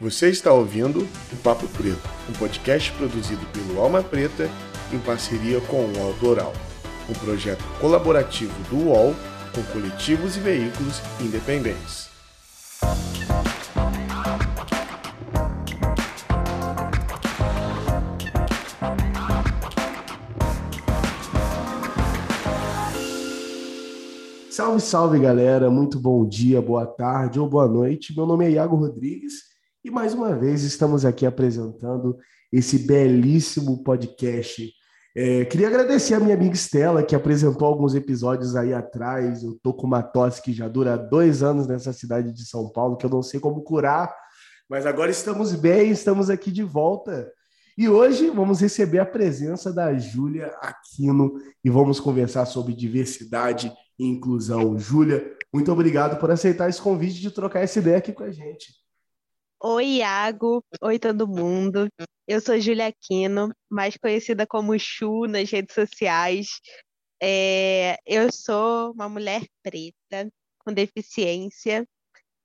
Você está ouvindo o Papo Preto, um podcast produzido pelo Alma Preta em parceria com o Autoral, um projeto colaborativo do UOL com coletivos e veículos independentes. Salve, salve galera, muito bom dia, boa tarde ou boa noite. Meu nome é Iago Rodrigues e mais uma vez estamos aqui apresentando esse belíssimo podcast. É, queria agradecer a minha amiga Estela, que apresentou alguns episódios aí atrás. Eu tô com uma tosse que já dura dois anos nessa cidade de São Paulo, que eu não sei como curar, mas agora estamos bem, estamos aqui de volta. E hoje vamos receber a presença da Júlia Aquino e vamos conversar sobre diversidade e inclusão. Júlia, muito obrigado por aceitar esse convite de trocar essa ideia aqui com a gente. Oi, Iago. Oi, todo mundo. Eu sou Julia Aquino, mais conhecida como Chu nas redes sociais. É, eu sou uma mulher preta, com deficiência,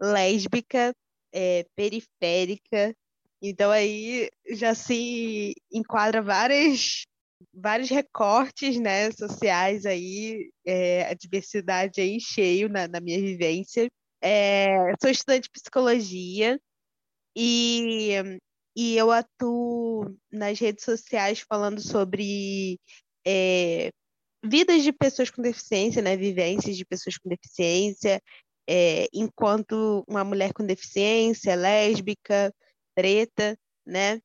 lésbica, é, periférica. Então aí já se enquadra várias, vários recortes né, sociais aí, é, a diversidade aí cheio na, na minha vivência. É, sou estudante de psicologia, e, e eu atuo nas redes sociais falando sobre é, vidas de pessoas com deficiência, né? Vivências de pessoas com deficiência, é, enquanto uma mulher com deficiência, lésbica, preta, né?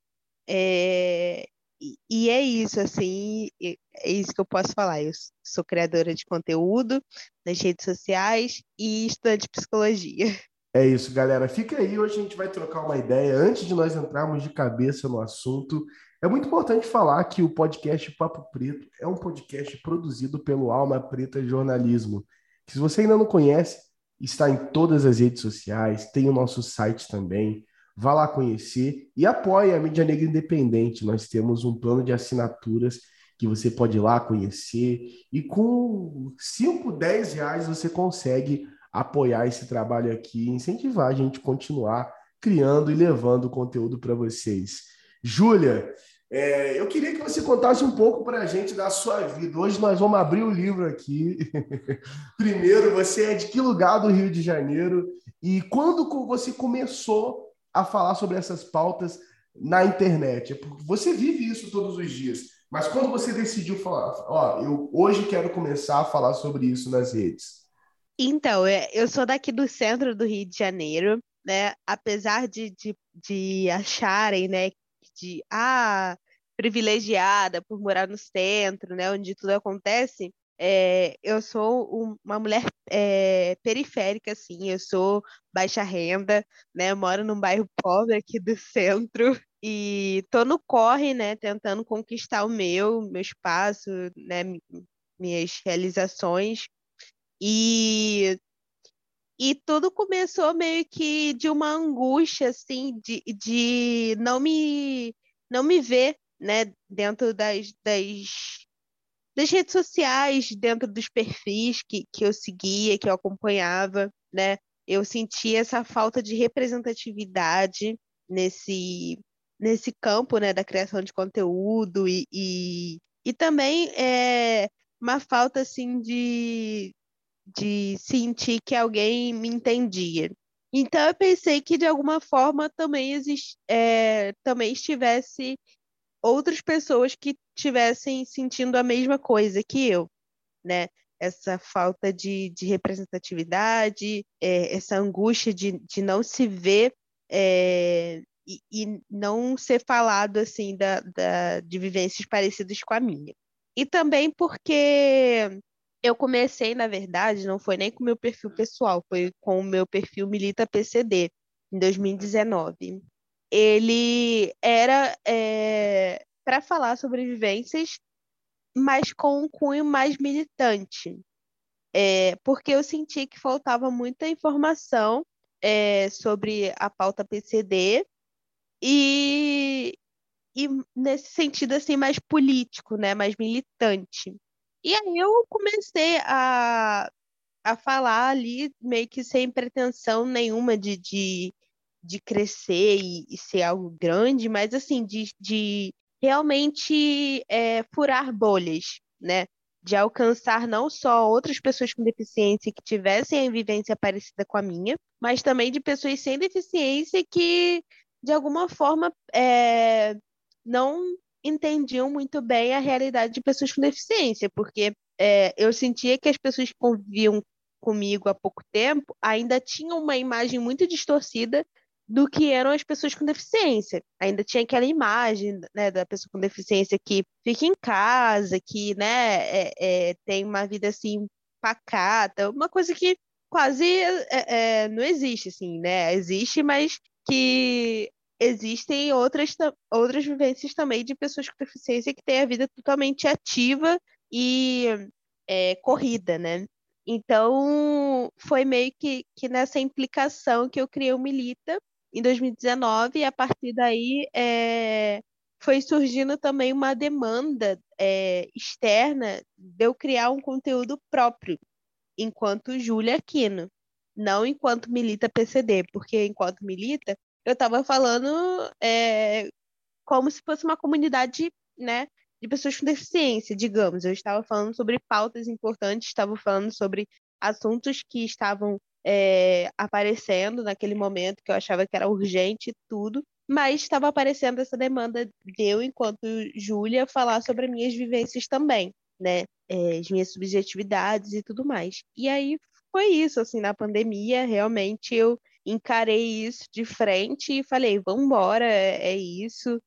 É, e é isso, assim, é isso que eu posso falar. Eu sou criadora de conteúdo nas redes sociais e estudante de psicologia. É isso, galera. Fica aí, hoje a gente vai trocar uma ideia. Antes de nós entrarmos de cabeça no assunto, é muito importante falar que o podcast Papo Preto é um podcast produzido pelo Alma Preta Jornalismo. Que se você ainda não conhece, está em todas as redes sociais, tem o nosso site também. Vá lá conhecer e apoie a mídia negra independente. Nós temos um plano de assinaturas que você pode ir lá conhecer e com 5, 10 reais você consegue apoiar esse trabalho aqui, incentivar a gente a continuar criando e levando conteúdo para vocês. Júlia, é, eu queria que você contasse um pouco para a gente da sua vida. Hoje nós vamos abrir o livro aqui. Primeiro, você é de que lugar do Rio de Janeiro? E quando você começou a falar sobre essas pautas na internet? É porque você vive isso todos os dias. Mas quando você decidiu falar, ó, eu hoje quero começar a falar sobre isso nas redes? Então, é, eu sou daqui do centro do Rio de Janeiro, né? Apesar de, de, de acharem, né, de ah, privilegiada por morar no centro, né, onde tudo acontece, é, eu sou uma mulher é, periférica, assim, eu sou baixa renda, né, moro num bairro pobre aqui do centro e tô no corre, né, tentando conquistar o meu, meu espaço, né, minhas realizações e, e tudo começou meio que de uma angústia, assim, de, de não me, não me ver, né, dentro das, das, das redes sociais, dentro dos perfis que, que eu seguia, que eu acompanhava, né? Eu sentia essa falta de representatividade nesse, nesse campo, né, da criação de conteúdo e, e, e também é, uma falta, assim, de, de sentir que alguém me entendia. Então eu pensei que de alguma forma também exist, é, também estivesse outras pessoas que estivessem sentindo a mesma coisa que eu, né? Essa falta de, de representatividade, é, essa angústia de, de não se ver é, e, e, não ser falado assim da, da, de vivências parecidas com a minha. E também porque eu comecei, na verdade, não foi nem com o meu perfil pessoal, foi com o meu perfil Milita PCD, em 2019. Ele era é, para falar sobre vivências, mas com um cunho mais militante. É, porque eu senti que faltava muita informação é, sobre a pauta PCD e, e nesse sentido assim mais político, né, mais militante. E aí eu comecei a, a falar ali, meio que sem pretensão nenhuma de, de, de crescer e, e, ser algo grande, mas assim, de, de realmente é, furar bolhas, né? De alcançar não só outras pessoas com deficiência que tivessem a vivência parecida com a minha, mas também de pessoas sem deficiência que, de alguma forma, é, não entendiam muito bem a realidade de pessoas com deficiência, porque é, eu sentia que as pessoas que conviviam comigo há pouco tempo ainda tinham uma imagem muito distorcida do que eram as pessoas com deficiência. Ainda tinha aquela imagem né, da pessoa com deficiência que fica em casa, que né, é, é, tem uma vida assim pacata, uma coisa que quase é, é não existe, assim, né? Existe, mas que existem outras, outras vivências também de pessoas com deficiência que têm a vida totalmente ativa e é, corrida, né? Então, foi meio que, que nessa implicação que eu criei o Milita, em 2019, e a partir daí é, foi surgindo também uma demanda é, externa de eu criar um conteúdo próprio, enquanto Júlia Aquino, não enquanto milita PCD, porque enquanto milita, eu estava falando é, como se fosse uma comunidade né, de pessoas com deficiência, digamos. Eu estava falando sobre pautas importantes, estava falando sobre assuntos que estavam é, aparecendo naquele momento que eu achava que era urgente tudo, mas estava aparecendo essa demanda de eu, enquanto Júlia, falar sobre as minhas vivências também, né? É, as minhas subjetividades e tudo mais. E aí foi isso, assim, na pandemia, realmente eu encarei isso de frente e falei, vamos embora, é, é isso.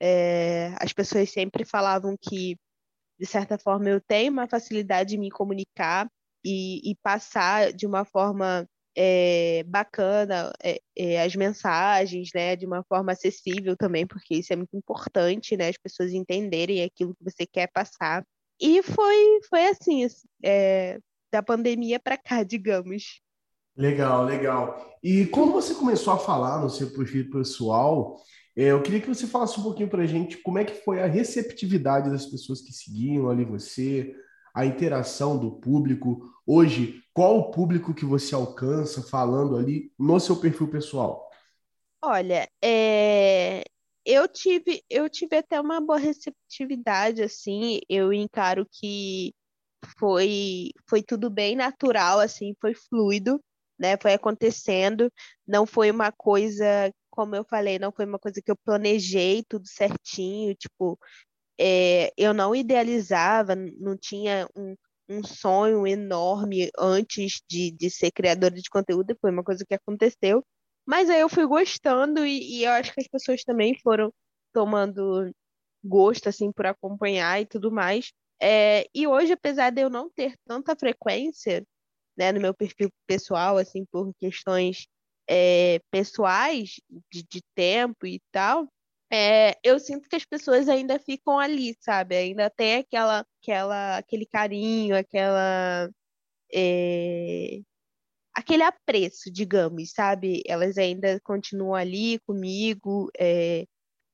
É, as pessoas sempre falavam que, de certa forma, eu tenho uma facilidade de me comunicar, e, e passar de uma forma é, bacana é, as mensagens, né, de uma forma acessível também, porque isso é muito importante, né, as pessoas entenderem aquilo que você quer passar. E foi, foi assim, da pandemia para cá, digamos. Legal, legal. E quando você começou a falar no seu perfil pessoal, é, eu queria que você falasse um pouquinho para a gente como é que foi a receptividade das pessoas que seguiam ali você, a interação do público. Hoje, qual o público que você alcança falando ali no seu perfil pessoal? Olha, é... eu tive eu tive até uma boa receptividade assim, eu encaro que foi foi tudo bem natural assim, foi fluido, né? Foi acontecendo, não foi uma coisa como eu falei, não foi uma coisa que eu planejei tudo certinho, tipo, é, eu não idealizava, não tinha um, um sonho enorme antes de, de ser criadora de conteúdo, foi uma coisa que aconteceu. Mas aí eu fui gostando e, e eu acho que as pessoas também foram tomando gosto, assim, por acompanhar e tudo mais. É, e hoje, apesar de eu não ter tanta frequência, né, no meu perfil pessoal, assim, por questões é, pessoais, de, de tempo e tal, é, eu sinto que as pessoas ainda ficam ali, sabe? Ainda tem aquela, aquela, aquele carinho, aquela. É, aquele apreço, digamos, sabe? Elas ainda continuam ali comigo.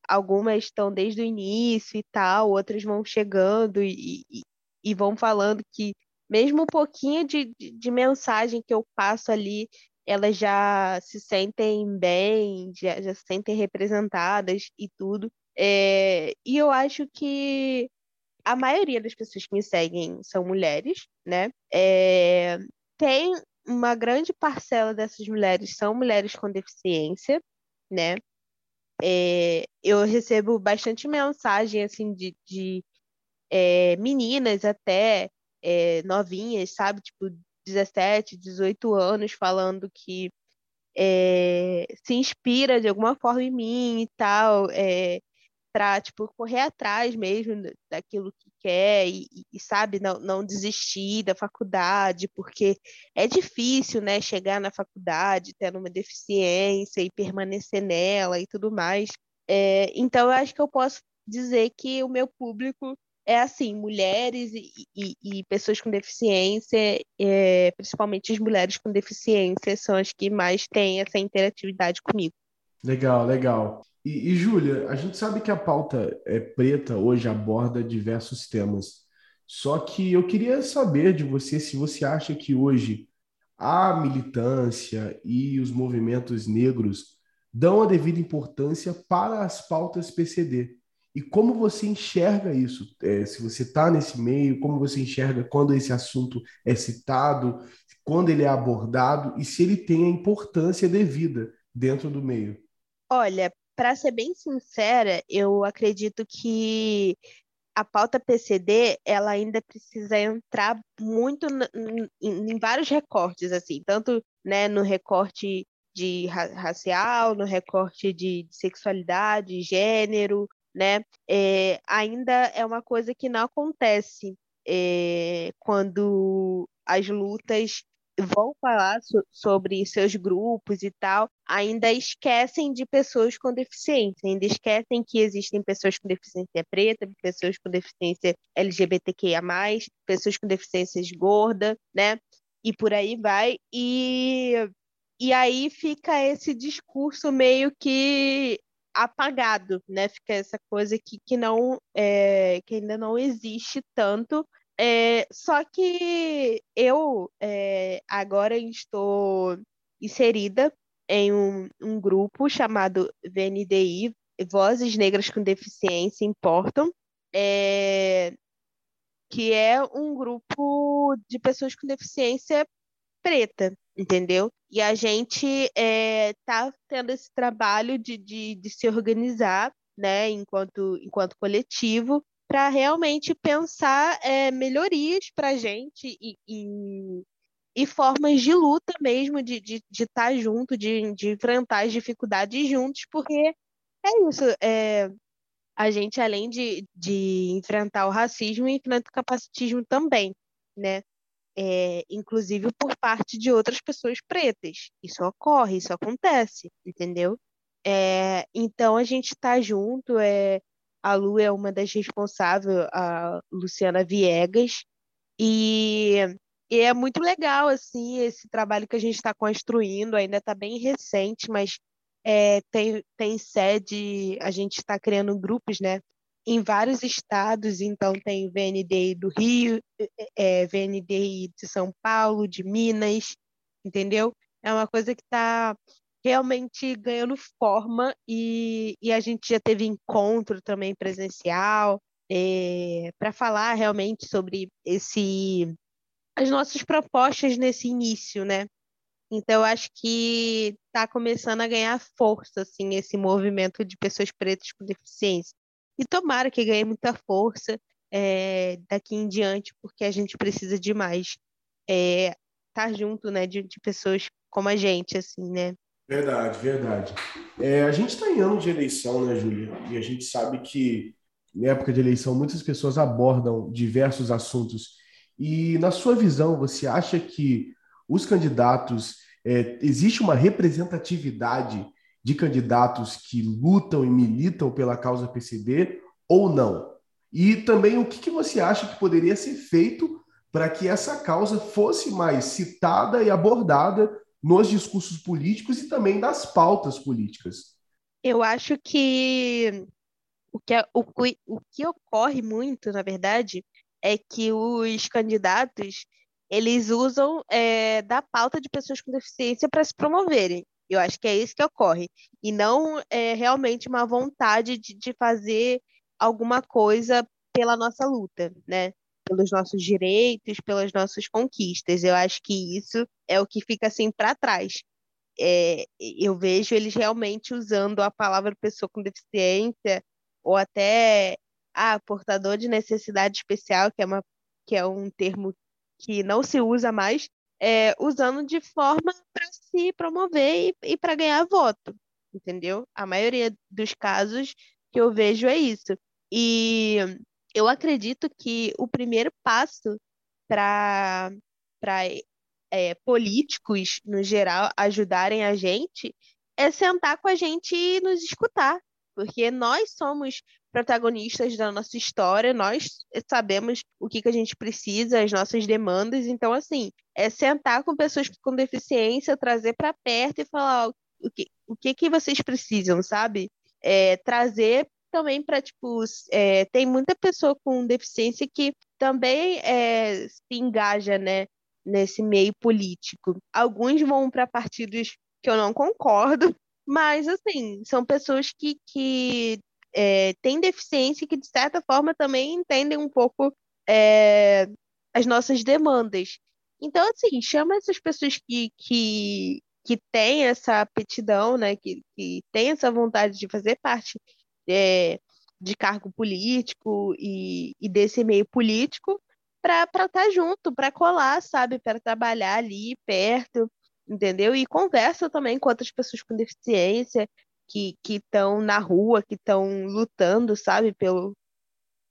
Algumas estão desde o início e tal, outras vão chegando e, e, e vão falando que, mesmo um pouquinho de, de, de mensagem que eu passo ali, elas já se sentem bem, já, já se sentem representadas e tudo. É, e eu acho que a maioria das pessoas que me seguem são mulheres, né? É, tem uma grande parcela dessas mulheres são mulheres com deficiência, né? É, eu recebo bastante mensagem assim de, de é, meninas até é, novinhas, sabe? Tipo, 17, 18 anos falando que é, se inspira de alguma forma em mim e tal, é, para tipo, correr atrás mesmo daquilo que quer e, e, sabe, não, não desistir da faculdade, porque é difícil, né, chegar na faculdade tendo uma deficiência e permanecer nela e tudo mais. É, então, eu acho que eu posso dizer que o meu público é assim, mulheres e, e, e pessoas com deficiência, é, principalmente as mulheres com deficiência, são as que mais têm essa interatividade comigo. Legal, legal. E, e Júlia, a gente sabe que a pauta é preta hoje aborda diversos temas. Só que eu queria saber de você se você acha que hoje a militância e os movimentos negros dão a devida importância para as pautas PCD. E como você enxerga isso? É, se você está nesse meio, como você enxerga quando esse assunto é citado, quando ele é abordado e se ele tem a importância devida dentro do meio? Olha, para ser bem sincera, eu acredito que a pauta PCD ela ainda precisa entrar muito em, vários recortes, assim, tanto né, no recorte de ra racial, no recorte de, de sexualidade, gênero, né? É, ainda é uma coisa que não acontece é, quando as lutas vão falar so sobre seus grupos e tal, ainda esquecem de pessoas com deficiência, ainda esquecem que existem pessoas com deficiência preta, pessoas com deficiência LGBTQIA+, pessoas com deficiências gorda, né? E por aí vai. E, e aí fica esse discurso meio que apagado, né? Fica essa coisa que, que não é, que ainda não existe tanto. É, só que eu é, agora estou inserida em um, um grupo chamado VNDI, Vozes Negras com Deficiência Importam, é, que é um grupo de pessoas com deficiência preta, entendeu? E a gente está é, tendo esse trabalho de, de, de, se organizar, né, enquanto, enquanto coletivo, para realmente pensar é, melhorias para a gente e, e, e, formas de luta mesmo, de estar de, de tá junto, de, de enfrentar as dificuldades juntos, porque é isso, é, a gente, além de, de enfrentar o racismo, enfrenta o capacitismo também, né? É, inclusive por parte de outras pessoas pretas. Isso ocorre, isso acontece, entendeu? É, então a gente está junto, é, a Lu é uma das responsáveis, a Luciana Viegas, e, e é muito legal assim esse trabalho que a gente está construindo, ainda está bem recente, mas é, tem, tem sede, a gente está criando grupos, né? Em vários estados, então tem VNDI do Rio, é, VNDI de São Paulo, de Minas, entendeu? É uma coisa que está realmente ganhando forma e, e a gente já teve encontro também presencial é, para falar realmente sobre esse as nossas propostas nesse início, né? Então, eu acho que está começando a ganhar força, assim, esse movimento de pessoas pretas com deficiência. E tomara que ganhe muita força é, daqui em diante, porque a gente precisa demais é, estar tá junto, né, de, de, pessoas como a gente, assim, né? Verdade, verdade. É, a gente está em ano de eleição, né, Júlia? E a gente sabe que em época de eleição muitas pessoas abordam diversos assuntos. E na sua visão, você acha que os candidatos é, existe uma representatividade de candidatos que lutam e militam pela causa PCD ou não? E também o que, que você acha que poderia ser feito para que essa causa fosse mais citada e abordada nos discursos políticos e também das pautas políticas? Eu acho que o que, o, o que ocorre muito, na verdade, é que os candidatos eles usam é, da pauta de pessoas com deficiência para se promoverem. Eu acho que é isso que ocorre. E não é realmente uma vontade de, de fazer alguma coisa pela nossa luta, né? Pelos nossos direitos, pelas nossas conquistas. Eu acho que isso é o que fica assim para trás. É, eu vejo eles realmente usando a palavra pessoa com deficiência ou até ah, portador de necessidade especial, que é, uma, que é um termo que não se usa mais, é, usando de forma para se promover e, e para ganhar voto, entendeu? A maioria dos casos que eu vejo é isso. E eu acredito que o primeiro passo para é, políticos, no geral, ajudarem a gente é sentar com a gente e nos escutar, porque nós somos protagonistas da nossa história, nós sabemos o que, que a gente precisa, as nossas demandas, então, assim, é sentar com pessoas com deficiência, trazer para perto e falar o que, o que, que vocês precisam, sabe? É, trazer também para, tipo, é, tem muita pessoa com deficiência que também é, se engaja, né, nesse meio político. Alguns vão para partidos que eu não concordo, Mas, assim, são pessoas que, que é, têm deficiência e que, de certa forma, também entendem um pouco é, as nossas demandas. Então, assim, chama essas pessoas que, que, que têm essa aptidão, né, que, que têm essa vontade de fazer parte é, de cargo político e, e desse meio político para estar tá junto, para colar, sabe, para trabalhar ali perto, entendeu? E conversa também com outras pessoas com deficiência que estão na rua, que estão lutando, sabe, pelo,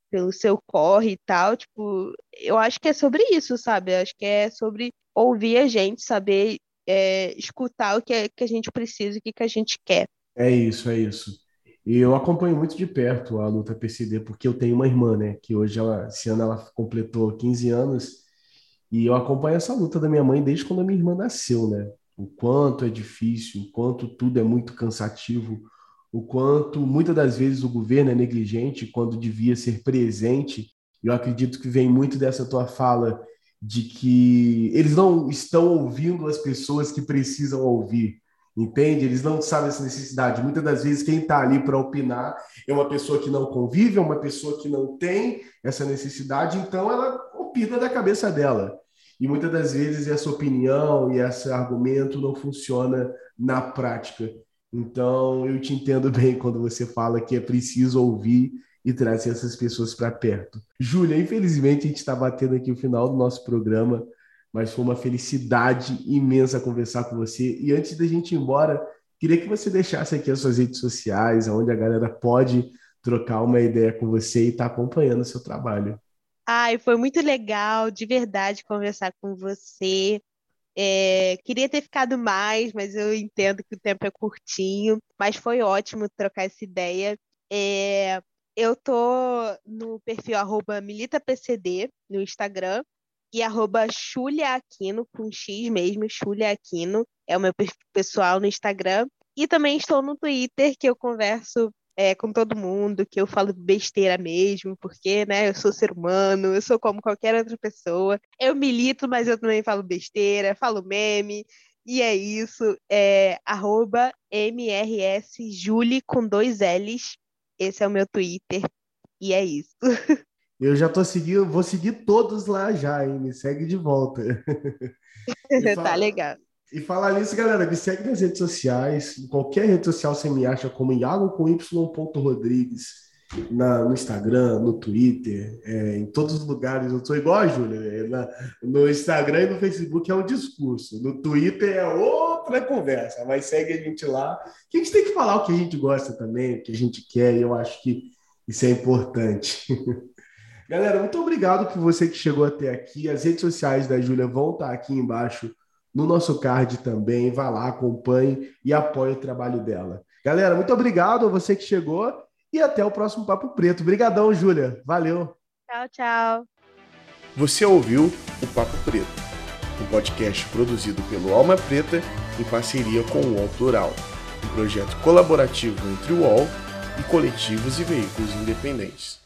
pelo seu corre e tal. Tipo, eu acho que é sobre isso, sabe? acho que é sobre ouvir a gente, saber é, escutar o que, é, que a gente precisa, o que, que a gente quer. É isso, é isso. E eu acompanho muito de perto a luta PCD, porque eu tenho uma irmã, né? Que hoje, ela, esse ano, ela completou 15 anos. E eu acompanho essa luta da minha mãe desde quando a minha irmã nasceu, né? O quanto é difícil, o quanto tudo é muito cansativo, o quanto muitas das vezes o governo é negligente quando devia ser presente. Eu acredito que vem muito dessa tua fala de que eles não estão ouvindo as pessoas que precisam ouvir entende? Eles não sabem essa necessidade. Muitas das vezes, quem está ali para opinar é uma pessoa que não convive, é uma pessoa que não tem essa necessidade, então ela opina da cabeça dela. E muitas das vezes essa opinião e esse argumento não funciona na prática. Então, eu te entendo bem quando você fala que é preciso ouvir e trazer essas pessoas para perto. Júlia, infelizmente a gente está batendo aqui o final do nosso programa mas foi uma felicidade imensa conversar com você. E antes da gente ir embora, queria que você deixasse aqui as suas redes sociais, onde a galera pode trocar uma ideia com você e estar tá acompanhando o seu trabalho. Ai, foi muito legal, de verdade, conversar com você. É, queria ter ficado mais, mas eu entendo que o tempo é curtinho. Mas foi ótimo trocar essa ideia. É, eu tô no perfil militapcd no Instagram e arroba Xulia Aquino, com X mesmo, Xulia Aquino, é o meu pessoal no Instagram. E também estou no Twitter, que eu converso é, com todo mundo, que eu falo besteira mesmo, porque, né, eu sou ser humano, eu sou como qualquer outra pessoa. Eu milito, mas eu também falo besteira, falo meme, e é isso. É arroba MRSJulie com dois L's. Esse é o meu Twitter. E é isso. Eu já tô seguindo, vou seguir todos lá já, hein? Me segue de volta. fala, tá legal. E falar nisso, galera, me segue nas redes sociais. Em qualquer rede social você me acha como Iago com Y. Rodrigues. Na, no Instagram, no Twitter, é, em todos os lugares. Eu sou igual a Júlia. É, na, no Instagram e no Facebook é um discurso. No Twitter é outra conversa. Mas segue a gente lá. Que a gente tem que falar o que a gente gosta também, o que a gente quer. E eu acho que isso é importante. Galera, muito obrigado por você que chegou até aqui. As redes sociais da Júlia vão estar aqui embaixo no nosso card também. Vá lá, acompanhe e apoie o trabalho dela. Galera, muito obrigado a você que chegou e até o próximo Papo Preto. Obrigadão, Júlia. Valeu. Tchau, tchau. Você ouviu o Papo Preto, um podcast produzido pelo Alma Preta em parceria com o UOL Plural, um projeto colaborativo entre o UOL e coletivos e veículos independentes.